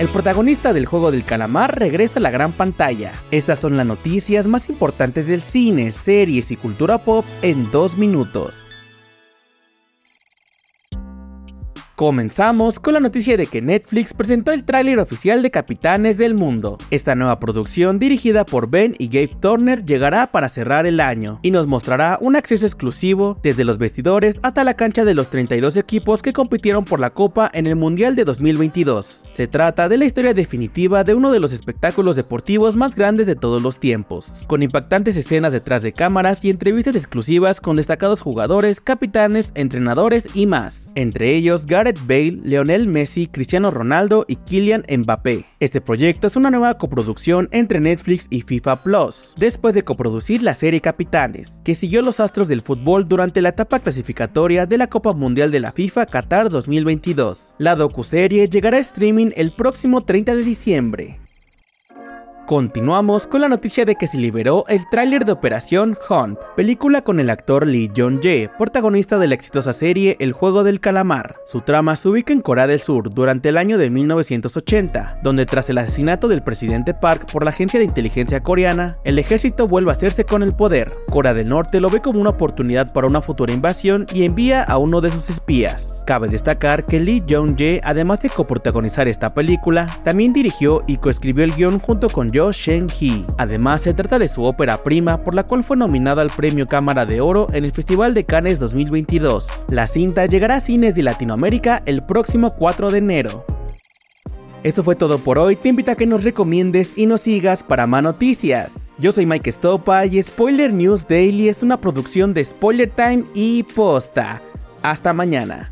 El protagonista del juego del calamar regresa a la gran pantalla. Estas son las noticias más importantes del cine, series y cultura pop en dos minutos. Comenzamos con la noticia de que Netflix presentó el tráiler oficial de Capitanes del Mundo. Esta nueva producción, dirigida por Ben y Gabe Turner, llegará para cerrar el año y nos mostrará un acceso exclusivo desde los vestidores hasta la cancha de los 32 equipos que compitieron por la Copa en el Mundial de 2022. Se trata de la historia definitiva de uno de los espectáculos deportivos más grandes de todos los tiempos, con impactantes escenas detrás de cámaras y entrevistas exclusivas con destacados jugadores, capitanes, entrenadores y más. Entre ellos, Gareth Bale, Leonel Messi, Cristiano Ronaldo y Kylian Mbappé. Este proyecto es una nueva coproducción entre Netflix y FIFA Plus, después de coproducir la serie Capitanes, que siguió los astros del fútbol durante la etapa clasificatoria de la Copa Mundial de la FIFA Qatar 2022. La docuserie llegará a streaming el próximo 30 de diciembre. Continuamos con la noticia de que se liberó el tráiler de Operación Hunt, película con el actor Lee Jong-jae, protagonista de la exitosa serie El juego del calamar. Su trama se ubica en Corea del Sur durante el año de 1980, donde tras el asesinato del presidente Park por la agencia de inteligencia coreana, el ejército vuelve a hacerse con el poder. Corea del Norte lo ve como una oportunidad para una futura invasión y envía a uno de sus espías. Cabe destacar que Lee Jong-jae, además de coprotagonizar esta película, también dirigió y coescribió el guion junto con Shen-hee. Además, se trata de su ópera prima, por la cual fue nominada al Premio Cámara de Oro en el Festival de Cannes 2022. La cinta llegará a cines de Latinoamérica el próximo 4 de enero. Eso fue todo por hoy, te invito a que nos recomiendes y nos sigas para más noticias. Yo soy Mike Stopa y Spoiler News Daily es una producción de Spoiler Time y Posta. Hasta mañana.